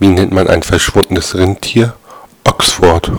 Wie nennt man ein verschwundenes Rentier? Oxford